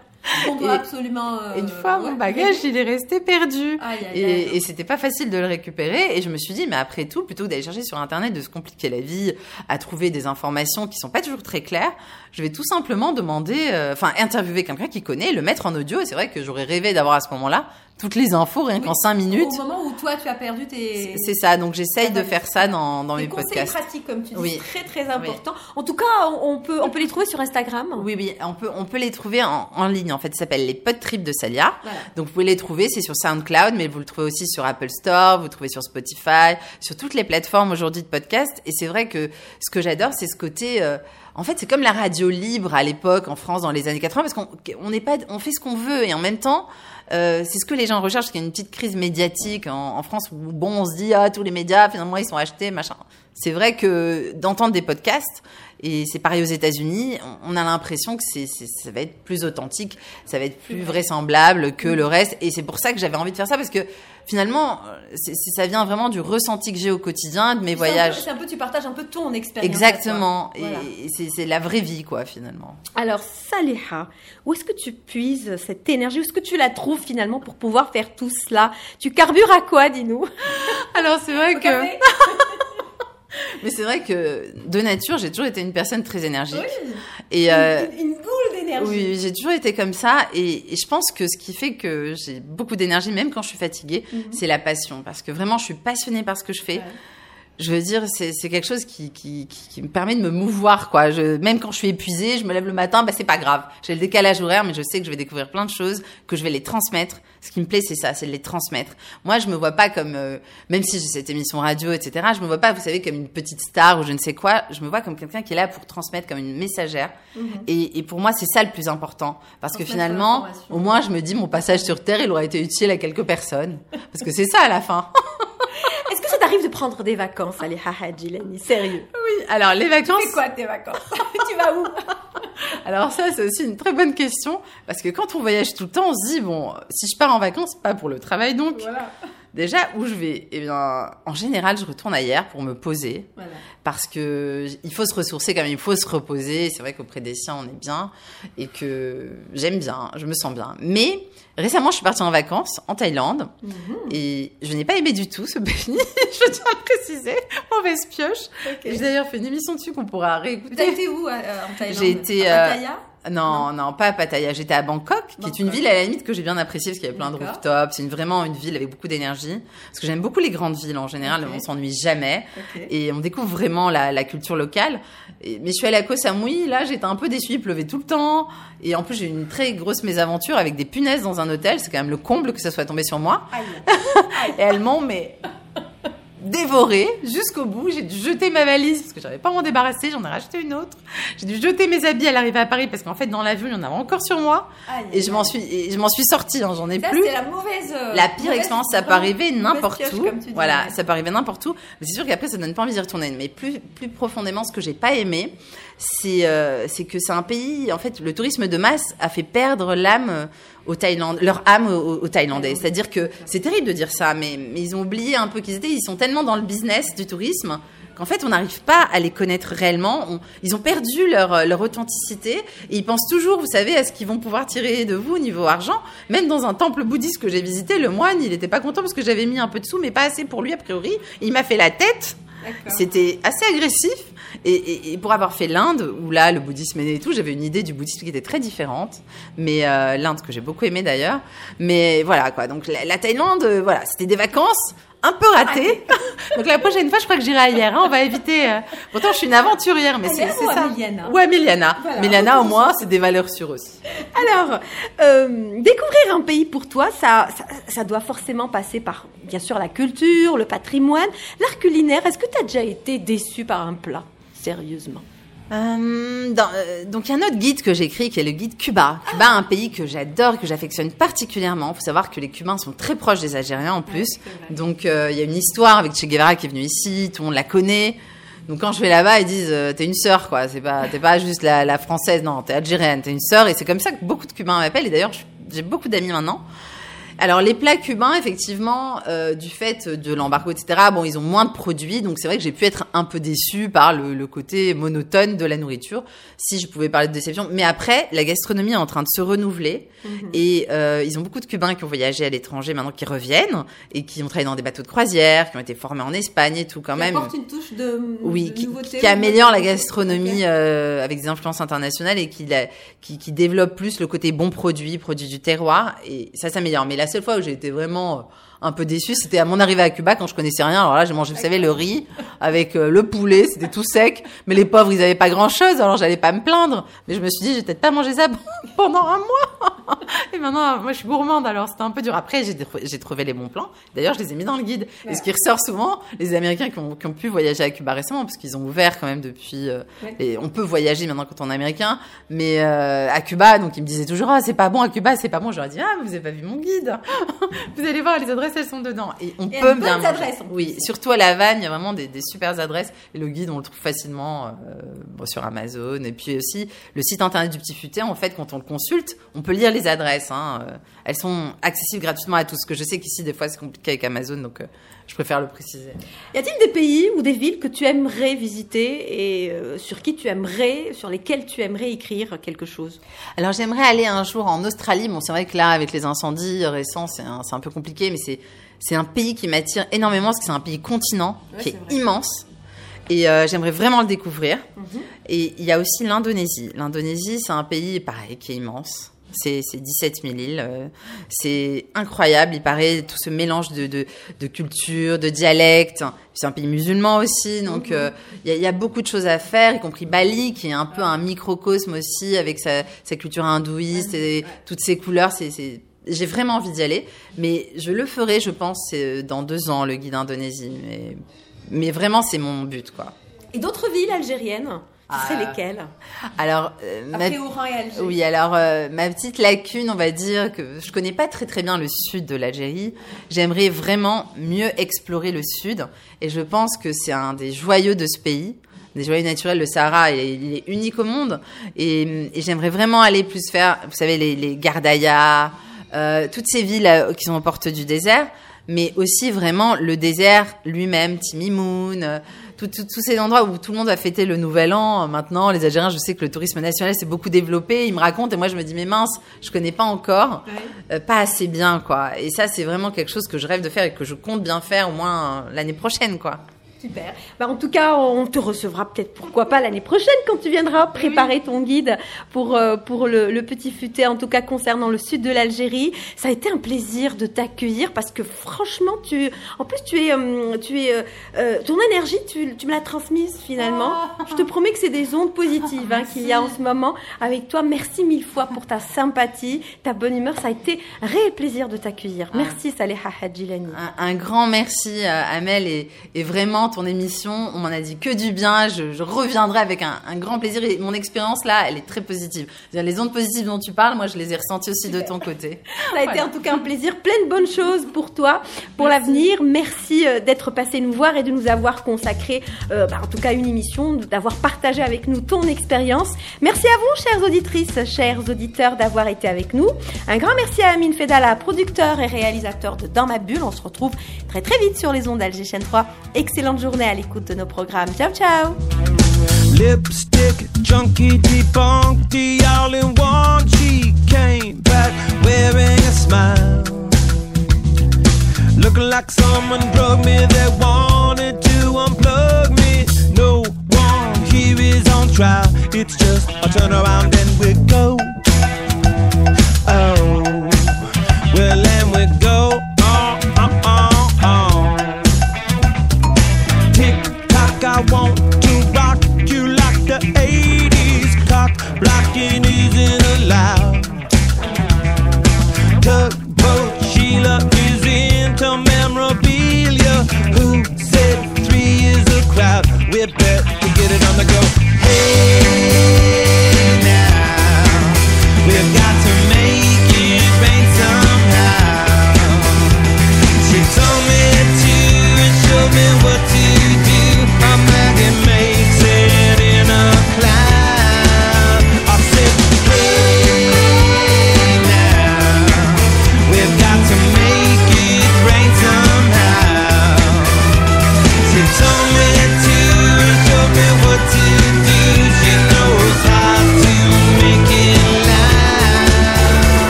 Doit absolument. Euh, une fois, mon bagage, il est resté perdu. et, et c'était pas facile de le récupérer. Et je me suis dit, mais après tout, plutôt que d'aller chercher sur Internet, de se compliquer la vie, à trouver des informations qui sont pas toujours très claires, je vais tout simplement demander, euh, enfin, interviewer quelqu'un qui connaît, le mettre en audio. Et c'est vrai que j'aurais rêvé d'avoir à ce moment-là toutes les infos rien qu'en cinq minutes. Au moment où toi tu as perdu tes. C'est ça, donc j'essaye de faire ça dans, dans mes podcasts. C'est pratique comme tu dis, oui. très très important. En tout cas, on peut on peut les trouver sur Instagram. Oui oui, on peut on peut les trouver en, en ligne. En fait, ça s'appelle les Pod Trips de Salia. Donc vous pouvez les trouver, c'est sur SoundCloud, mais vous le trouvez aussi sur Apple Store, vous le trouvez sur Spotify, sur toutes les plateformes aujourd'hui de podcast. Et c'est vrai que ce que j'adore, c'est ce côté euh, en fait, c'est comme la radio libre à l'époque en France dans les années 80 parce qu'on n'est pas, on fait ce qu'on veut et en même temps, euh, c'est ce que les gens recherchent. qu'il y a une petite crise médiatique en, en, France où bon, on se dit ah tous les médias finalement ils sont achetés machin. C'est vrai que d'entendre des podcasts et c'est pareil aux États-Unis, on a l'impression que c'est, ça va être plus authentique, ça va être plus vraisemblable que le reste. Et c'est pour ça que j'avais envie de faire ça parce que finalement, ça vient vraiment du ressenti que j'ai au quotidien de mes voyages. C'est un, peu, tu partages un peu ton expérience. Exactement. Et c'est la vraie vie, quoi, finalement. Alors, Saliha, où est-ce que tu puises cette énergie? Où est-ce que tu la trouves finalement pour pouvoir faire tout cela? Tu carbures à quoi, dis-nous? Alors, c'est vrai que. Mais c'est vrai que de nature, j'ai toujours été une personne très énergique. Oui. Et euh, Une, une boule d'énergie. oui, j'ai toujours été comme ça. Et, et je pense que ce qui fait que j'ai beaucoup d'énergie, même quand je suis fatiguée, c'est la passion. Parce que vraiment, je suis passionnée par ce que je fais. Ouais. Je veux dire, c'est quelque chose qui, qui, qui, me permet de me mouvoir, quoi. Je, même quand je suis épuisée, je me lève le matin, bah c'est pas grave. J'ai le décalage horaire, mais je sais que je vais découvrir plein de choses, que je vais les transmettre. Ce qui me plaît, c'est ça, c'est de les transmettre. Moi, je me vois pas comme, euh, même si j'ai cette émission radio, etc. Je me vois pas, vous savez, comme une petite star ou je ne sais quoi. Je me vois comme quelqu'un qui est là pour transmettre, comme une messagère. Et, et pour moi, c'est ça le plus important, parce que finalement, au moins, je me dis, mon passage sur Terre, il aura été utile à quelques personnes, parce que c'est ça à la fin. T'arrive de prendre des vacances, Ali Hahadjilani Sérieux Oui. Alors les vacances. C'est quoi tes vacances? Tu vas où? Alors ça, c'est aussi une très bonne question parce que quand on voyage tout le temps, on se dit bon, si je pars en vacances, pas pour le travail donc. Voilà. Déjà où je vais? Eh bien, en général, je retourne ailleurs pour me poser voilà. parce que il faut se ressourcer quand même, il faut se reposer. C'est vrai qu'auprès des siens, on est bien et que j'aime bien, je me sens bien. Mais récemment, je suis partie en vacances en Thaïlande Mhm. et je n'ai pas aimé du tout ce pays. je tiens à préciser, mauvaise pioche. J'ai d'ailleurs fait une émission dessus qu'on pourra réécouter. T'as été où euh, en Thaïlande? J'ai été, À euh, Pattaya Non, non, pas à Pattaya. J'étais à Bangkok, qui est une ville à la limite que j'ai bien appréciée parce qu'il y avait plein de rooftops. C'est vraiment une ville avec beaucoup d'énergie. Parce que j'aime beaucoup les grandes villes en général. On s'ennuie jamais. Et on découvre vraiment la, la culture locale. Et- mais je suis allée à Koh Samui. Là, j'étais un peu déçue. Il pleuvait tout le temps. Et en plus, j'ai eu une très grosse mésaventure avec des punaises dans un hôtel. C'est quand même le comble que ça soit tombé sur moi. Aïe. Et elles m'ont, mais dévoré jusqu'au bout. J'ai dû jeter ma valise parce que j'arrivais pas m'en débarrasser. J'en ai racheté une autre. J'ai dû jeter mes habits à l'arrivée à Paris parce qu'en fait, dans l'avion, il y en avait encore sur moi. Et je m'en suis, et je m'en suis sortie. hein, J'en ai Ça, plus. c'est la mauvaise. euh, La pire mauvaise- expérience, ça peut arriver n'importe où. dis, Voilà, ouais. ça peut arriver n'importe où. Mais c'est sûr qu'après, ça donne pas envie d'y retourner. Mais plus, plus profondément, ce que j'ai pas aimé, c'est, euh, c'est que c'est un pays. En fait, le tourisme de masse a fait perdre l'âme euh, aux Thaïlandais, leur âme aux, aux Thaïlandais. C'est-à-dire que c'est terrible de dire ça, mais, mais ils ont oublié un peu qu'ils étaient. Ils sont tellement dans le business du tourisme qu'en fait, on n'arrive pas à les connaître réellement. On- ils ont perdu leur, euh, leur authenticité et ils pensent toujours, vous savez, à ce qu'ils vont pouvoir tirer de vous au niveau argent. Même dans un temple bouddhiste que j'ai visité, le moine, il n'était pas content parce que j'avais mis un peu de sous, mais pas assez pour lui, a priori. Il m'a fait la tête. C'était assez agressif. Et, pour avoir fait l'Inde, où là, le bouddhisme est né et tout, j'avais une idée du bouddhisme qui était très différente. Mais euh, l'Inde, que j'ai beaucoup aimé d'ailleurs. Mais voilà, quoi. Donc la, la Thaïlande, euh, voilà, c'était des vacances un peu ratées. Donc la prochaine fois, je crois que j'irai ailleurs. hein. On va éviter. euh, Pourtant, je suis une aventurière, mais c'est à ça. Miliana Ou à Miliana. Voilà. Miliana, au moins, c'est des valeurs sûres aussi. Alors, euh, découvrir un pays pour toi, ça, ça, ça doit forcément passer par, bien sûr, la culture, le patrimoine, l'art culinaire. Est-ce que tu as déjà été déçu par un plat Sérieusement? Euh, dans- euh, donc il y a un autre guide que j'écris qui est le guide Cuba. Cuba, un pays que j'adore, que j'affectionne particulièrement. Il faut savoir que les Cubains sont très proches des Algériens en plus. donc euh, il y a une histoire avec Che Guevara qui est venu ici, tout le monde la connaît. Donc quand je vais là-bas, ils disent t'es une sœur quoi, c'est pas t'es pas juste la, la française, non t'es algérienne, t'es une sœur et c'est comme ça que beaucoup de Cubains m'appellent et d'ailleurs j'ai beaucoup d'amis maintenant. Alors les plats cubains, effectivement, euh, du fait de l'embargo, etc. Bon, ils ont moins de produits, donc c'est vrai que j'ai pu être un peu déçue par le, le côté monotone de la nourriture, si je pouvais parler de déception. Mais après, la gastronomie est en train de se renouveler et euh, ils ont beaucoup de Cubains qui ont voyagé à l'étranger maintenant qui reviennent et qui ont travaillé dans des bateaux de croisière, qui ont été formés en Espagne et tout quand même. une touche de, Oui, qui, qui améliore la gastronomie euh, avec des influences internationales et qui, la, qui, qui développe plus le côté bon produit, produit du terroir. Et ça s'améliore. Mais la seule fois où j'ai été vraiment euh, un peu déçue, c'était à mon arrivée à Cuba quand je connaissais rien. Alors là, j'ai mangé, vous savez, le riz avec euh, le poulet, c'était tout sec. Mais les pauvres, ils avaient pas grand chose, alors j'allais pas me plaindre. Mais je me suis dit, j'ai peut-être pas mangé ça pendant un mois. Et maintenant, moi, je suis gourmande, alors c'était un peu dur. Après, j'ai trouvé les bons plans. D'ailleurs, je les ai mis dans le guide. Et ce qui ressort souvent, les Américains qui ont, qui ont pu voyager à Cuba récemment, parce qu'ils ont ouvert quand même depuis. euh, Ouais. et on peut voyager maintenant quand on est américain, mais euh, à Cuba, donc ils me disaient toujours ah c'est pas bon à Cuba, c'est pas bon. Je leur dis ah mais vous avez pas vu mon guide. vous allez voir les adresses elles sont dedans et on Et peut bien adresses, Oui, surtout à La Havane, il y a vraiment des, des super adresses et le guide on le trouve facilement euh, bon, sur Amazon et puis aussi le site internet du Petit Futé. En fait, quand on le consulte, on peut lire les adresses. Hein, euh, elles sont accessibles gratuitement à tous. Ce que je sais qu'ici des fois c'est compliqué avec Amazon, donc euh, je préfère le préciser. Y a-t-il des pays ou des villes que tu aimerais visiter et euh, sur qui tu aimerais, sur lesquels tu aimerais écrire quelque chose? Alors j'aimerais aller un jour en Australie. Bon, c'est vrai que là, avec les incendies récents, c'est un, peu compliqué, mais c'est c'est un pays qui m'attire énormément parce que c'est un pays continent Ouais, qui est immense. Et j'aimerais vraiment le découvrir. Mhm. Et il y a aussi l'Indonésie. L'Indonésie, c'est un pays, pareil, qui est immense. C'est 17 000 îles. Euh, c'est incroyable. Il paraît tout ce mélange de, de, de culture, de dialectes. C'est un pays musulman aussi, donc mhm. euh, il y, a, y, a beaucoup de choses à faire, y compris Bali, qui est un peu un microcosme aussi avec sa, sa culture hindouiste et toutes ses couleurs. C'est j'ai vraiment envie d'y aller, mais je le ferai, je pense, dans deux ans, le guide Indonésie. Mais, mais vraiment, c'est mon but, quoi. Et d'autres villes algériennes? C'est ah. lesquelles Alors, euh, ma... et Alger. Oui, alors euh, ma petite lacune, on va dire que je connais pas très très bien le sud de l'Algérie. J'aimerais vraiment mieux explorer le sud, et je pense que c'est un des joyeux de ce pays, des joyeux naturels. Le Sahara, il est, unique au monde, et, j'aimerais vraiment aller plus faire, vous savez, les, les Gardaya, euh, toutes ces villes euh, qui sont aux portes du désert, mais aussi vraiment le désert lui-même, Timimoun tous ces endroits où tout le monde a fêté le Nouvel An. Maintenant, les Algériens, je sais que le tourisme national s'est beaucoup développé. Ils me racontent et moi, je me dis, mais mince, je connais pas encore, euh, pas assez bien, quoi. Et ça, c'est vraiment quelque chose que je rêve de faire et que je compte bien faire au moins l'année prochaine, quoi. Super. Bah, en tout cas, on te recevra peut-être, pourquoi pas, l'année prochaine quand tu viendras préparer ton guide pour, euh, pour le, petit futé, en tout cas concernant le sud de l'Algérie. Ça a été un plaisir de t'accueillir parce que franchement, tu, en plus, tu es, euh, tu es, euh, ton énergie, tu, tu me l'as transmise finalement. Oh. Je te promets que c'est des ondes positives hein, qu'il y a en ce moment avec toi. Merci mille fois pour ta sympathie, ta bonne humeur. Ça a été un réel plaisir de t'accueillir. Ah. Merci Saleha Hadjilani. Un, un, grand merci Amel et, et vraiment ton émission. On m'en a dit que du bien. Je, reviendrai avec un, grand plaisir. Et mon expérience là, elle est très positive. Les ondes positives dont tu parles, moi, je les ai ressenties aussi de ton côté. Ça a été en tout cas un plaisir. Plein de bonnes choses pour toi, pour l'avenir. Merci euh, d'être passé nous voir et de nous avoir consacré, euh, bah, en tout cas, une émission, d'avoir partagé avec nous ton expérience. Merci à vous, chères auditrices, chers auditeurs, d'avoir été avec nous. Un grand merci à Amine Fedala, producteur et réalisateur de Dans ma bulle. On se retrouve très très vite sur les ondes d'Alger 3. Excellente journée à l'écoute de nos programmes. Ciao, ciao Lipstick, junkie, debunked, all in one. She came back wearing a smile. Looking like someone drug me that wanted to unplug me. No one here is on trial. It's just a turn around and we go. Oh, well,